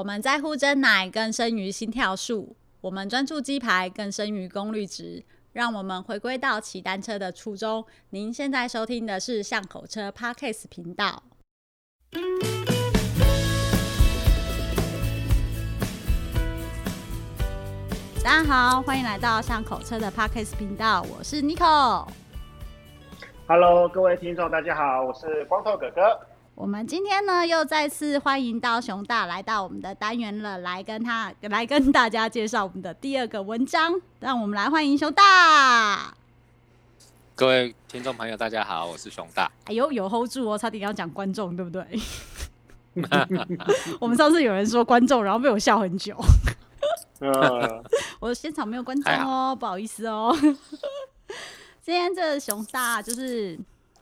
我们在乎真奶更胜于心跳数，我们专注鸡排更胜于功率值。让我们回归到骑单车的初衷。您现在收听的是巷口车 Parkes 频道。大家好，欢迎来到巷口车的 Parkes 频道，我是 Nicole。Hello，各位听众，大家好，我是光头哥哥。我们今天呢，又再次欢迎到熊大来到我们的单元了，来跟他 来跟大家介绍我们的第二个文章。让我们来欢迎熊大。各位听众朋友，大家好，我是熊大。哎呦，有 hold 住哦，差点要讲观众，对不对？我们上次有人说观众，然后被我笑很久。我的现场没有观众哦，不好意思哦。今天这熊大就是。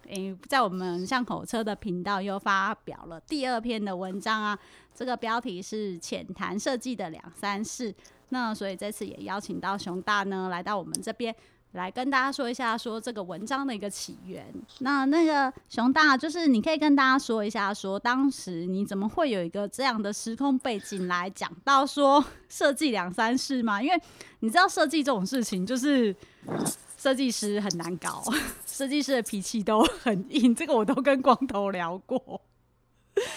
诶，在我们巷口车的频道又发表了第二篇的文章啊，这个标题是浅谈设计的两三事。那所以这次也邀请到熊大呢，来到我们这边来跟大家说一下，说这个文章的一个起源。那那个熊大，就是你可以跟大家说一下，说当时你怎么会有一个这样的时空背景来讲到说设计两三事吗？因为你知道设计这种事情就是。设计师很难搞，设计师的脾气都很硬，这个我都跟光头聊过。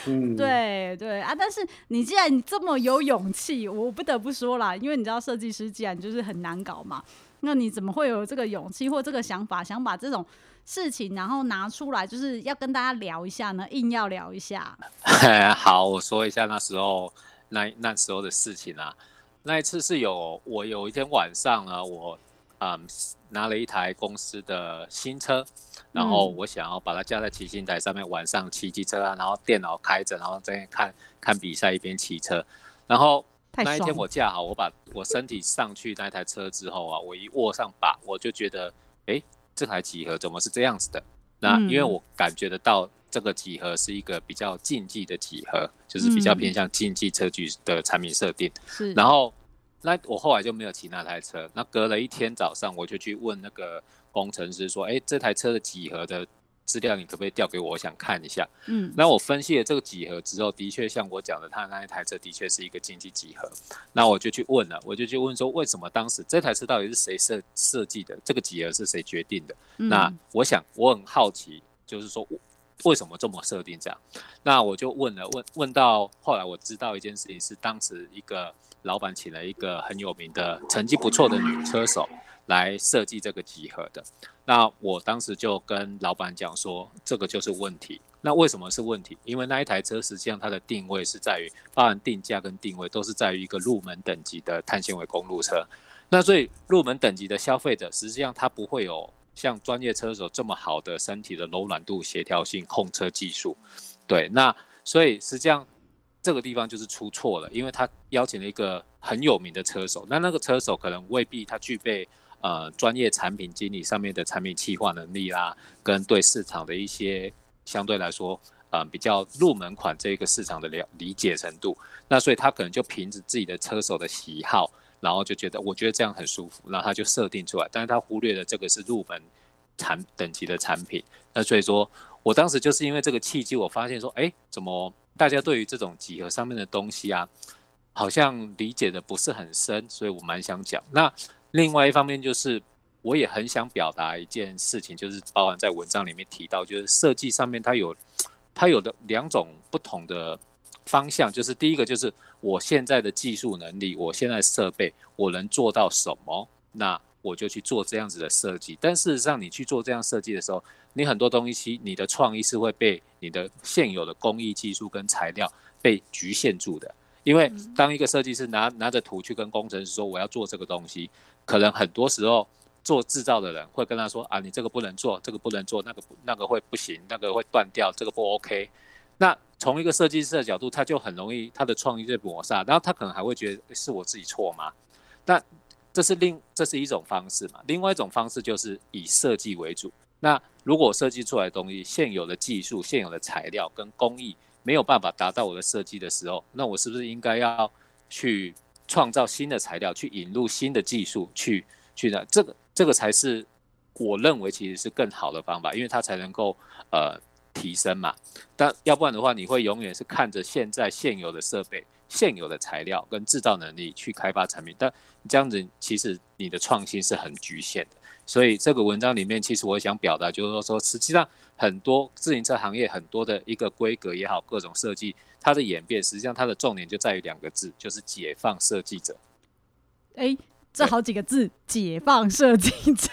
嗯，对对啊，但是你既然你这么有勇气，我不得不说啦，因为你知道设计师既然就是很难搞嘛，那你怎么会有这个勇气或这个想法，想把这种事情然后拿出来，就是要跟大家聊一下呢？硬要聊一下。好，我说一下那时候那那时候的事情啊，那一次是有我有一天晚上呢，我。嗯，拿了一台公司的新车，然后我想要把它架在骑行台上面，晚上骑机车啊，然后电脑开着，然后在看看比赛，一边骑车。然后那一天我架好，我把我身体上去那台车之后啊，我一握上把，我就觉得，哎，这台几何怎么是这样子的？那因为我感觉得到这个几何是一个比较竞技的几何，就是比较偏向竞技车距的产品设定。是，然后。那我后来就没有骑那台车。那隔了一天早上，我就去问那个工程师说：“哎、欸，这台车的几何的资料，你可不可以调给我？我想看一下。”嗯，那我分析了这个几何之后，的确像我讲的，他那一台车的确是一个经济几何。那我就去问了，我就去问说，为什么当时这台车到底是谁设设计的？这个几何是谁决定的？嗯、那我想我很好奇，就是说为什么这么设定这样？那我就问了，问问到后来我知道一件事情是当时一个。老板请了一个很有名的、成绩不错的女车手来设计这个几何的。那我当时就跟老板讲说，这个就是问题。那为什么是问题？因为那一台车实际上它的定位是在于，包含定价跟定位都是在于一个入门等级的碳纤维公路车。那所以入门等级的消费者，实际上他不会有像专业车手这么好的身体的柔软度、协调性、控车技术。对，那所以实际上。这个地方就是出错了，因为他邀请了一个很有名的车手，那那个车手可能未必他具备呃专业产品经理上面的产品企划能力啦，跟对市场的一些相对来说呃比较入门款这个市场的了理解程度，那所以他可能就凭着自己的车手的喜好，然后就觉得我觉得这样很舒服，那他就设定出来，但是他忽略了这个是入门产等级的产品，那所以说我当时就是因为这个契机，我发现说，哎，怎么？大家对于这种几何上面的东西啊，好像理解的不是很深，所以我蛮想讲。那另外一方面就是，我也很想表达一件事情，就是包含在文章里面提到，就是设计上面它有它有的两种不同的方向，就是第一个就是我现在的技术能力，我现在设备我能做到什么，那我就去做这样子的设计。但事实上，你去做这样设计的时候，你很多东西，你的创意是会被你的现有的工艺技术跟材料被局限住的。因为当一个设计师拿拿着图去跟工程师说我要做这个东西，可能很多时候做制造的人会跟他说啊，你这个不能做，这个不能做，那个那个会不行，那个会断掉，这个不 OK。那从一个设计师的角度，他就很容易他的创意被抹杀，然后他可能还会觉得是我自己错吗？那这是另这是一种方式嘛？另外一种方式就是以设计为主。那如果设计出来的东西，现有的技术、现有的材料跟工艺没有办法达到我的设计的时候，那我是不是应该要去创造新的材料，去引入新的技术，去去呢这个这个才是我认为其实是更好的方法，因为它才能够呃提升嘛。但要不然的话，你会永远是看着现在现有的设备、现有的材料跟制造能力去开发产品，但这样子其实你的创新是很局限的。所以这个文章里面，其实我想表达就是说，说实际上很多自行车行业很多的一个规格也好，各种设计，它的演变，实际上它的重点就在于两个字，就是解放设计者。哎。这好几个字，欸、解放设计者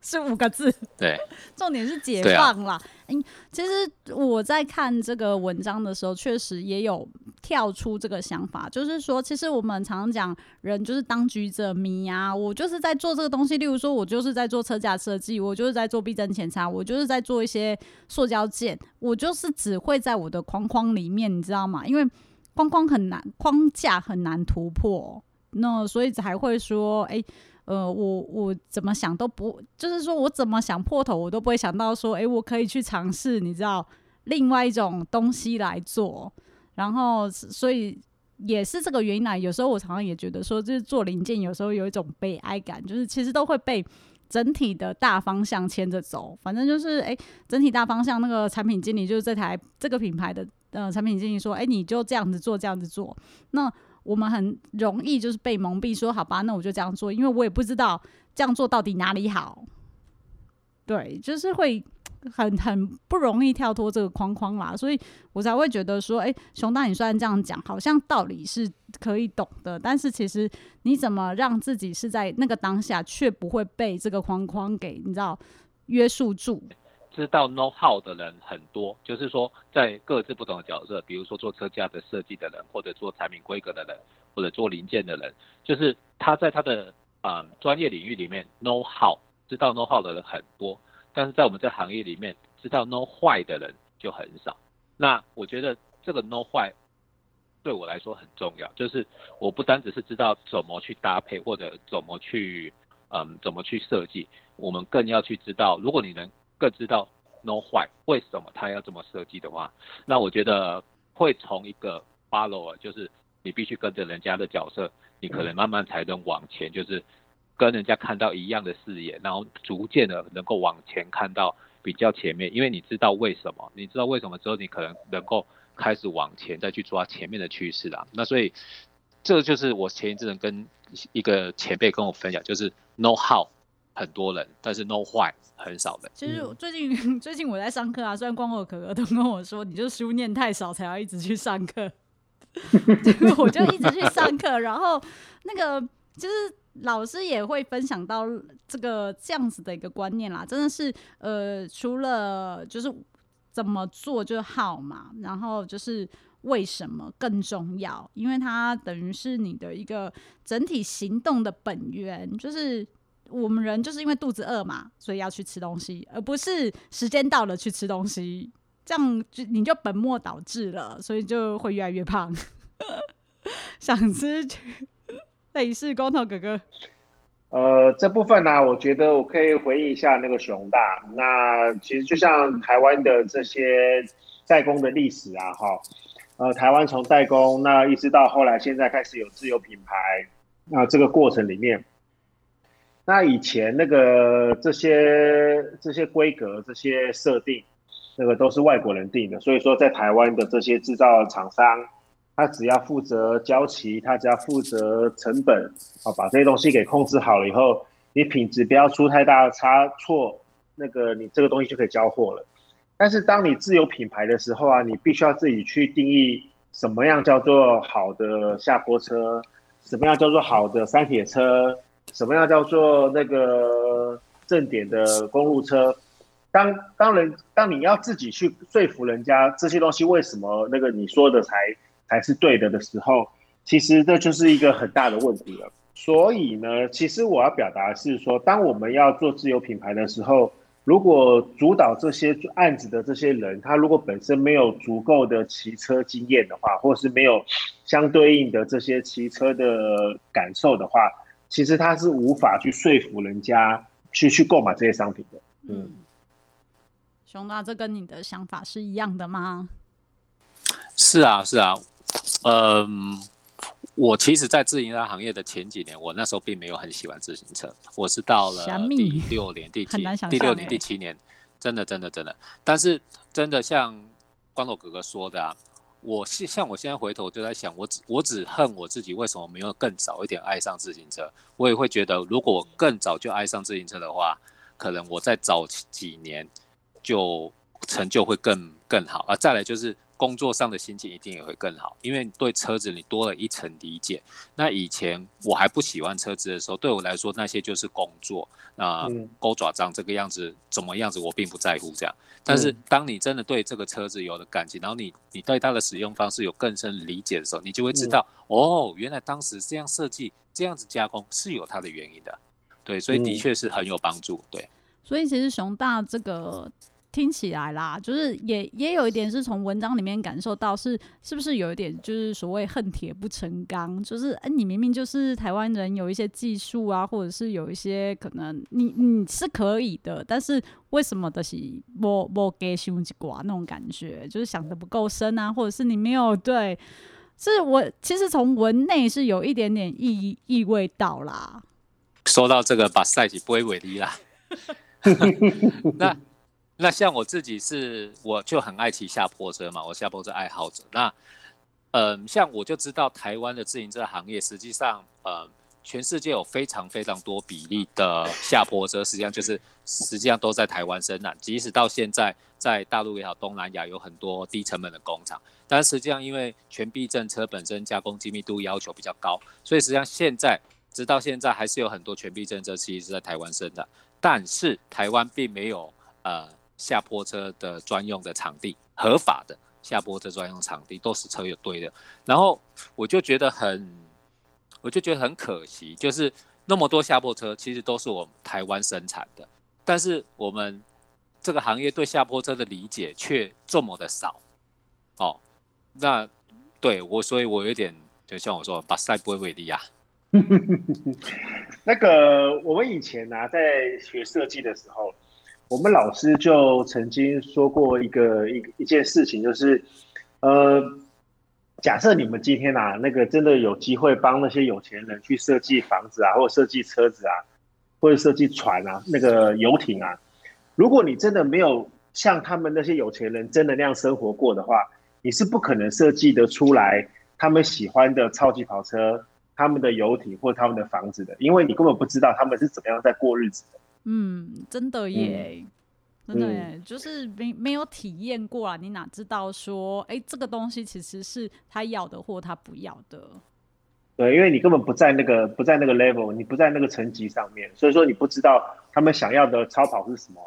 是五个字。对，重点是解放啦。嗯、其实我在看这个文章的时候，确实也有跳出这个想法，就是说，其实我们常常讲，人就是当局者迷啊。我就是在做这个东西，例如说，我就是在做车架设计，我就是在做避震前叉，我就是在做一些塑胶件，我就是只会在我的框框里面，你知道吗？因为框框很难，框架很难突破。那所以才会说，哎、呃，我我怎么想都不，就是说我怎么想破头，我都不会想到说，哎、我可以去尝试，你知道，另外一种东西来做。然后，所以也是这个原因来，有时候我常常也觉得说，就是做零件，有时候有一种悲哀感，就是其实都会被整体的大方向牵着走。反正就是，哎、整体大方向那个产品经理就是这台这个品牌的呃产品经理说，哎、你就这样子做，这样子做，那。我们很容易就是被蒙蔽，说好吧，那我就这样做，因为我也不知道这样做到底哪里好。对，就是会很很不容易跳脱这个框框啦，所以我才会觉得说，哎、熊大，你虽然这样讲，好像道理是可以懂的，但是其实你怎么让自己是在那个当下，却不会被这个框框给你知道约束住？知道 know how 的人很多，就是说在各自不同的角色，比如说做车架的设计的人，或者做产品规格的人，或者做零件的人，就是他在他的啊专业领域里面 know how 知道 know how 的人很多，但是在我们这行业里面知道 know why 的人就很少。那我觉得这个 know why 对我来说很重要，就是我不单只是知道怎么去搭配或者怎么去嗯怎么去设计，我们更要去知道，如果你能。更知道 know why 为什么他要这么设计的话，那我觉得会从一个 follower，就是你必须跟着人家的角色，你可能慢慢才能往前，就是跟人家看到一样的视野，然后逐渐的能够往前看到比较前面，因为你知道为什么，你知道为什么之后，你可能能够开始往前再去抓前面的趋势啦。那所以这就是我前一阵跟一个前辈跟我分享，就是 know how 很多人，但是 know why。很少的。其实最近 最近我在上课啊，虽然光我可可都跟我说，你就书念太少，才要一直去上课。我就一直去上课，然后那个就是老师也会分享到这个这样子的一个观念啦，真的是呃，除了就是怎么做就好嘛，然后就是为什么更重要，因为它等于是你的一个整体行动的本源，就是。我们人就是因为肚子饿嘛，所以要去吃东西，而不是时间到了去吃东西，这样就你就本末倒置了，所以就会越来越胖。想吃类似光头哥哥。呃，这部分呢、我觉得我可以回应一下那个熊大。那其实就像台湾的这些代工的历史啊，哈，呃，台湾从代工那一直到后来现在开始有自有品牌，那这个过程里面。那以前那个这些这些规格这些设定，那个都是外国人定的，所以说在台湾的这些制造厂商，他只要负责交期，他只要负责成本，好把这些东西给控制好了以后，你品质不要出太大的差错，那个你这个东西就可以交货了。但是当你自有品牌的时候啊，你必须要自己去定义什么样叫做好的下坡车，什么样叫做好的三铁车。什么样叫做那个正点的公路车？当当人当你要自己去说服人家这些东西为什么那个你说的才才是对的的时候，其实这就是一个很大的问题了。所以呢，其实我要表达的是说，当我们要做自由品牌的时候，如果主导这些案子的这些人，他如果本身没有足够的骑车经验的话，或是没有相对应的这些骑车的感受的话，其实他是无法去说服人家去去购买这些商品的。嗯，熊大，这跟你的想法是一样的吗？是啊，是啊。嗯，我其实，在自行车行业的前几年，我那时候并没有很喜欢自行车。我是到了第六年、第七年、第六年、第七年，真的，真的，真的。但是，真的像光头哥哥说的啊，我是像我现在回头就在想，我只我只恨我自己为什么没有更早一点爱上自行车。我也会觉得，如果我更早就爱上自行车的话，可能我再早几年就成就会更更好。啊，再来就是。工作上的心情一定也会更好，因为对车子你多了一层理解。那以前我还不喜欢车子的时候，对我来说那些就是工作，那钩爪章这个样子怎么样子我并不在乎这样。但是当你真的对这个车子有了感情，然后你你对它的使用方式有更深理解的时候，你就会知道哦，原来当时这样设计、这样子加工是有它的原因的。对，所以的确是很有帮助。对，所以其实熊大这个。听起来啦，就是也也有一点是从文章里面感受到是是不是有一点就是所谓恨铁不成钢，就是哎、你明明就是台湾人，有一些技术啊，或者是有一些可能你你是可以的，但是为什么的是我我给胸一挂那种感觉，就是想得不够深啊，或者是你没有对，是我其实从文内是有一点点意意味到啦。说到这个，把赛季不会为例啦，那。那像我自己是，我就很爱骑下坡车嘛，我下坡车爱好者。那，嗯，像我就知道台湾的自行车行业，实际上，呃，全世界有非常非常多比例的下坡车，实际上就是实际上都在台湾生产。即使到现在，在大陆也好，东南亚有很多低成本的工厂，但实际上因为全避震车本身加工精密度要求比较高，所以实际上现在直到现在还是有很多全避震车其实是在台湾生产，但是台湾并没有，呃。下坡车的专用的场地，合法的下坡车专用场地都是车友堆的，然后我就觉得很，我就觉得很可惜，就是那么多下坡车其实都是我们台湾生产的，但是我们这个行业对下坡车的理解却这么的少，哦，那对我，所以我有点就像我说，把赛不会为例啊。那个我们以前呢、啊，在学设计的时候。我们老师就曾经说过一个一一件事情，就是，呃，假设你们今天啊，那个真的有机会帮那些有钱人去设计房子啊，或者设计车子啊，或者设计船啊，那个游艇啊，如果你真的没有像他们那些有钱人真的那样生活过的话，你是不可能设计得出来他们喜欢的超级跑车、他们的游艇或他们的房子的，因为你根本不知道他们是怎么样在过日子的。嗯，真的耶，嗯、真的耶，嗯、就是没没有体验过啊，你哪知道说，哎、欸，这个东西其实是他要的或他不要的。对，因为你根本不在那个不在那个 level，你不在那个层级上面，所以说你不知道他们想要的超跑是什么，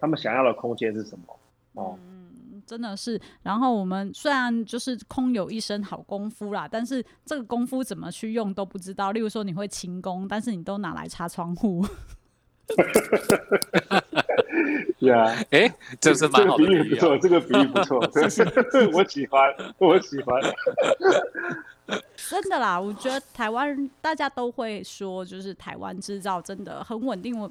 他们想要的空间是什么。哦，嗯，真的是。然后我们虽然就是空有一身好功夫啦，但是这个功夫怎么去用都不知道。例如说你会轻功，但是你都拿来擦窗户。呀，哎，这是蛮好的比喻，不错，这个比喻不错，真是我喜欢，我喜欢。真的啦，我觉得台湾大家都会说，就是台湾制造真的很稳定。我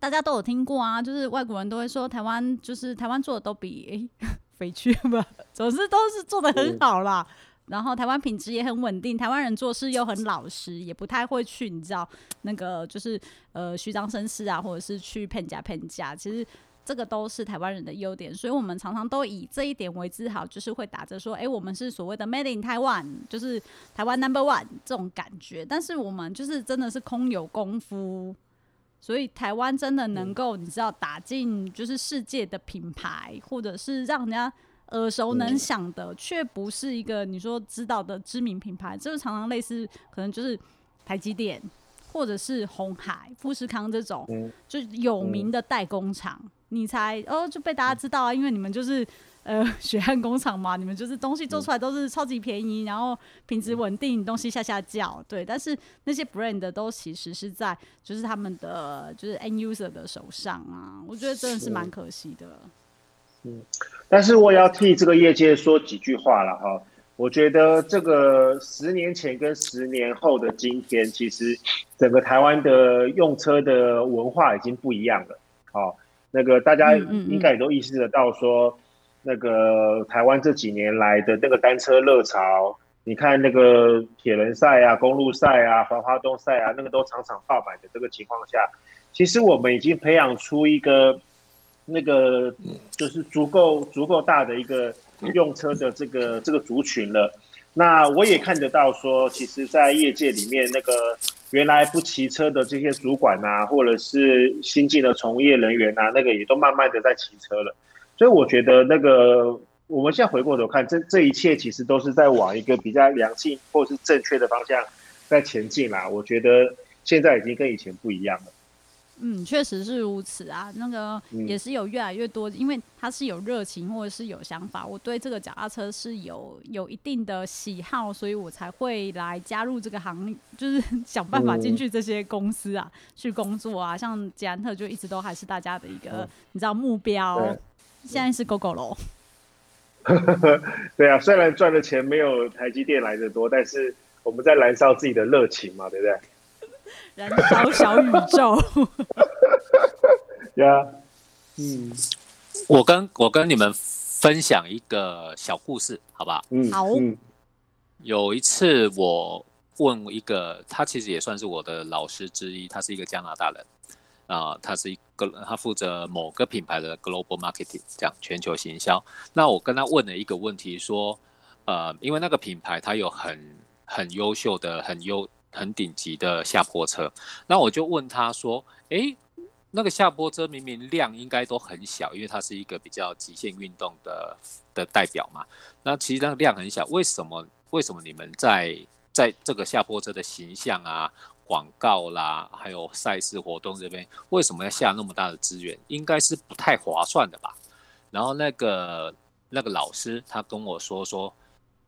大家都有听过啊，就是外国人都会说台湾，就是台湾做的都比哎飞去吧，总之都是做的很好啦。然后台湾品质也很稳定，台湾人做事又很老实，也不太会去你知道那个就是呃虚张声势啊，或者是去骗价骗价。其实这个都是台湾人的优点，所以我们常常都以这一点为自豪，就是会打着说，哎，我们是所谓的 Made in Taiwan，就是台湾 Number One 这种感觉。但是我们就是真的是空有功夫，所以台湾真的能够你知道打进就是世界的品牌，或者是让人家。耳熟能详的，却不是一个你说知道的知名品牌，就是常常类似，可能就是台积电或者是红海、富士康这种，就有名的代工厂，你才哦就被大家知道啊，因为你们就是呃血汗工厂嘛，你们就是东西做出来都是超级便宜，然后品质稳定，东西下下叫，对。但是那些 brand 都其实是在就是他们的就是 end user 的手上啊，我觉得真的是蛮可惜的。嗯，但是我也要替这个业界说几句话了哈。我觉得这个十年前跟十年后的今天，其实整个台湾的用车的文化已经不一样了。好，那个大家应该也都意识得到说，那个台湾这几年来的那个单车热潮，你看那个铁人赛啊、公路赛啊、环花东赛啊，那个都场场爆满的这个情况下，其实我们已经培养出一个。那个就是足够足够大的一个用车的这个这个族群了。那我也看得到说，其实，在业界里面，那个原来不骑车的这些主管啊，或者是新进的从业人员啊，那个也都慢慢的在骑车了。所以我觉得，那个我们现在回过头看，这这一切其实都是在往一个比较良性或是正确的方向在前进啦。我觉得现在已经跟以前不一样了。嗯，确实是如此啊。那个也是有越来越多，嗯、因为他是有热情或者是有想法。我对这个脚踏车是有有一定的喜好，所以我才会来加入这个行业，就是 想办法进去这些公司啊，嗯、去工作啊。像捷安特就一直都还是大家的一个，嗯、你知道目标。现在是 Gogoro。对啊，虽然赚的钱没有台积电来的多，但是我们在燃烧自己的热情嘛，对不对？燃烧小宇宙，呀，嗯，我跟我跟你们分享一个小故事，好不好？嗯，好。有一次我问一个，他其实也算是我的老师之一，他是一个加拿大人啊、呃，他是一个他负责某个品牌的 global marketing，这样全球行销。那我跟他问了一个问题，说，呃，因为那个品牌它有很很优秀的很优。很顶级的下坡车，那我就问他说：“诶，那个下坡车明明量应该都很小，因为它是一个比较极限运动的的代表嘛。那其实那个量很小，为什么？为什么你们在在这个下坡车的形象啊、广告啦，还有赛事活动这边，为什么要下那么大的资源？应该是不太划算的吧？”然后那个那个老师他跟我说说。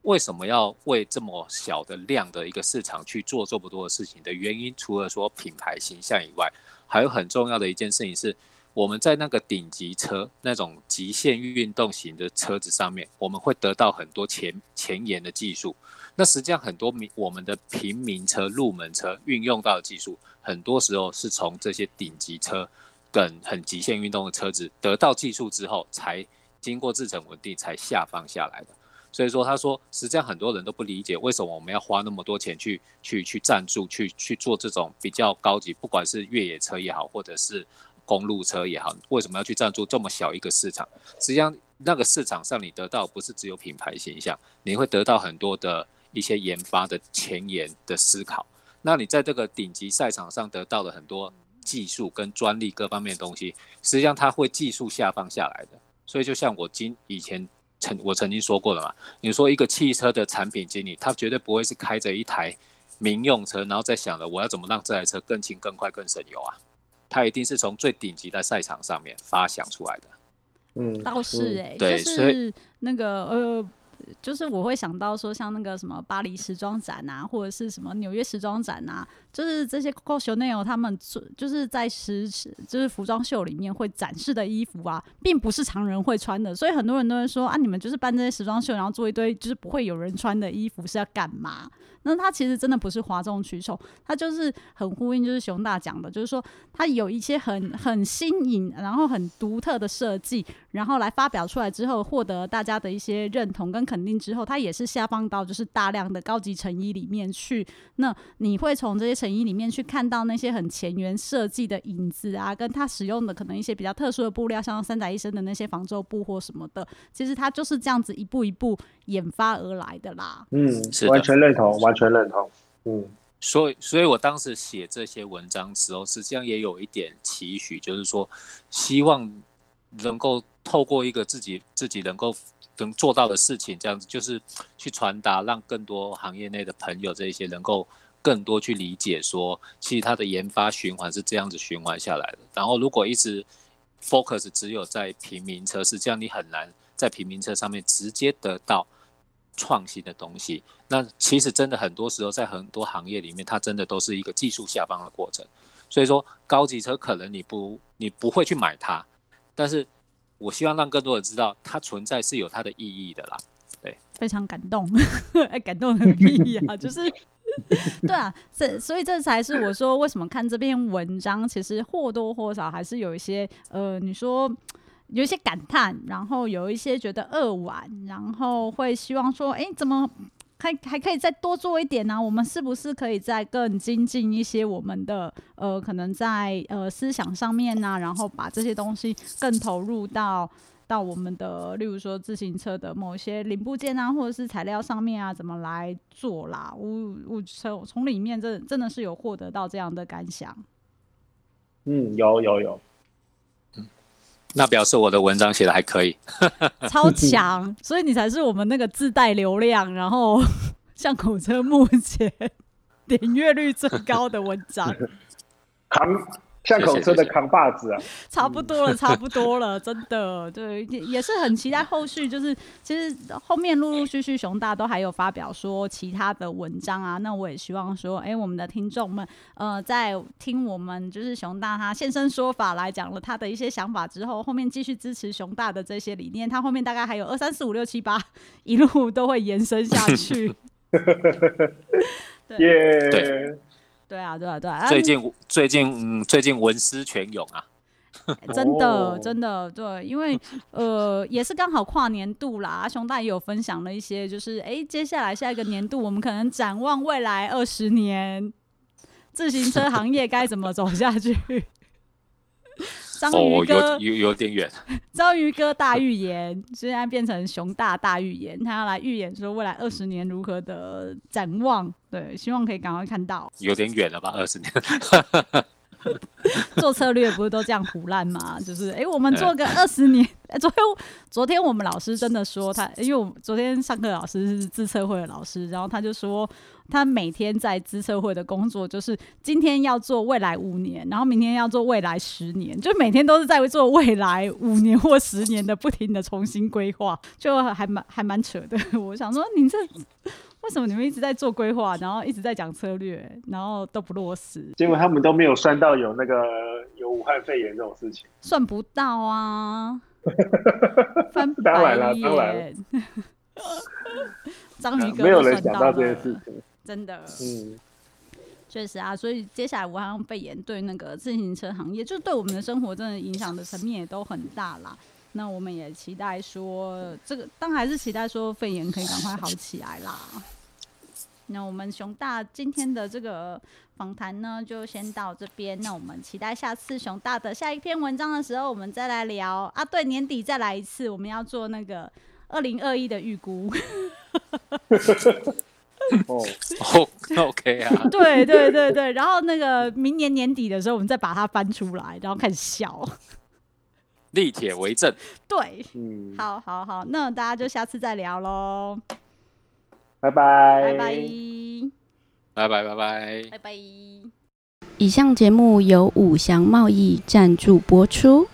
为什么要为这么小的量的一个市场去做这么多的事情的原因，除了说品牌形象以外，还有很重要的一件事情是，我们在那个顶级车那种极限运动型的车子上面，我们会得到很多前前沿的技术。那实际上很多民我们的平民车、入门车运用到的技术，很多时候是从这些顶级车跟很极限运动的车子得到技术之后，才经过制程稳定才下放下来的。所以说，他说，实际上很多人都不理解为什么我们要花那么多钱去去去赞助，去去做这种比较高级，不管是越野车也好，或者是公路车也好，为什么要去赞助这么小一个市场？实际上，那个市场上你得到不是只有品牌形象，你会得到很多的一些研发的前沿的思考。那你在这个顶级赛场上得到了很多技术跟专利各方面的东西，实际上它会技术下放下来的。所以，就像我今以前。曾我曾经说过了嘛，你说一个汽车的产品经理，他绝对不会是开着一台民用车，然后再想着我要怎么让这台车更轻、更快、更省油啊，他一定是从最顶级的赛场上面发想出来的。嗯，倒是哎、欸，对，就是那个呃。就是我会想到说，像那个什么巴黎时装展啊，或者是什么纽约时装展啊，就是这些 Coco Chanel 他们做，就是在时就是服装秀里面会展示的衣服啊，并不是常人会穿的，所以很多人都会说啊，你们就是办这些时装秀，然后做一堆就是不会有人穿的衣服是要干嘛？那它其实真的不是哗众取宠，它就是很呼应，就是熊大讲的，就是说它有一些很很新颖，然后很独特的设计，然后来发表出来之后，获得大家的一些认同跟肯定之后，它也是下放到就是大量的高级成衣里面去。那你会从这些成衣里面去看到那些很前沿设计的影子啊，跟它使用的可能一些比较特殊的布料，像三宅一生的那些防皱布或什么的，其实它就是这样子一步一步研发而来的啦。嗯，完全认同，完全认同。嗯，所以，所以我当时写这些文章时候，实际上也有一点期许，就是说，希望能够透过一个自己自己能够能做到的事情，这样子就是去传达，让更多行业内的朋友这一些能够更多去理解，说其实它的研发循环是这样子循环下来的。然后，如果一直 focus 只有在平民车，是这样，你很难在平民车上面直接得到。创新的东西，那其实真的很多时候在很多行业里面，它真的都是一个技术下放的过程。所以说，高级车可能你不你不会去买它，但是我希望让更多人知道它存在是有它的意义的啦。对，非常感动，哎，感动的意义啊，就是 对啊，这所以这才是我说为什么看这篇文章，其实或多或少还是有一些呃，你说。有一些感叹，然后有一些觉得扼腕，然后会希望说：“哎，怎么还还可以再多做一点呢？我们是不是可以再更精进一些我们的呃，可能在呃思想上面呢？然后把这些东西更投入到到我们的，例如说自行车的某些零部件啊，或者是材料上面啊，怎么来做啦？我我从从里面真真的是有获得到这样的感想。嗯，有有有。那表示我的文章写的还可以，超强，所以你才是我们那个自带流量，然后 像口车目前点阅率最高的文章。巷口车的扛把子啊，差不多了，差不多了，真的，对，也是很期待后续，就是其实后面陆陆续续熊大都还有发表说其他的文章啊，那我也希望说，哎、欸，我们的听众们，呃，在听我们就是熊大他现身说法来讲了他的一些想法之后，后面继续支持熊大的这些理念，他后面大概还有二三四五六七八 一路都会延伸下去。对。Yeah. 对啊，对啊，对啊！最近、嗯、最近嗯，最近文思泉涌啊，真的真的对，因为呃，也是刚好跨年度啦，阿熊大也有分享了一些，就是哎，接下来下一个年度，我们可能展望未来二十年，自行车行业该怎么走下去。章鱼哥、哦、有有，有点远。章鱼哥大预言，现在变成熊大大预言，他要来预言说未来二十年如何的展望。对，希望可以赶快看到。有点远了吧，二十年。做策略不是都这样胡烂吗？就是哎、欸，我们做个二十年。哎，昨天昨天我们老师真的说他，因为我们昨天上课老师是资策会的老师，然后他就说他每天在资策会的工作就是今天要做未来五年，然后明天要做未来十年，就每天都是在做未来五年或十年的不停的重新规划，就还蛮还蛮扯的。我想说，你这。为什么你们一直在做规划，然后一直在讲策略，然后都不落实？结果他们都没有算到有那个有武汉肺炎这种事情，算不到啊！翻 白眼，当然了，章鱼哥没有人想到这件事情，真的，嗯，确实啊。所以接下来武汉肺炎对那个自行车行业，就对我们的生活真的影响的层面也都很大啦。那我们也期待说，这个当然还是期待说肺炎可以赶快好起来啦。那我们熊大今天的这个访谈呢，就先到这边。那我们期待下次熊大的下一篇文章的时候，我们再来聊啊。对，年底再来一次，我们要做那个二零二一的预估。哦，OK 啊。对对对对，然后那个明年年底的时候，我们再把它翻出来，然后开始笑。立铁为证。对，嗯，好好好，那大家就下次再聊喽。拜拜，拜拜，拜拜，拜拜，拜拜。以上节目由五祥贸易赞助播出。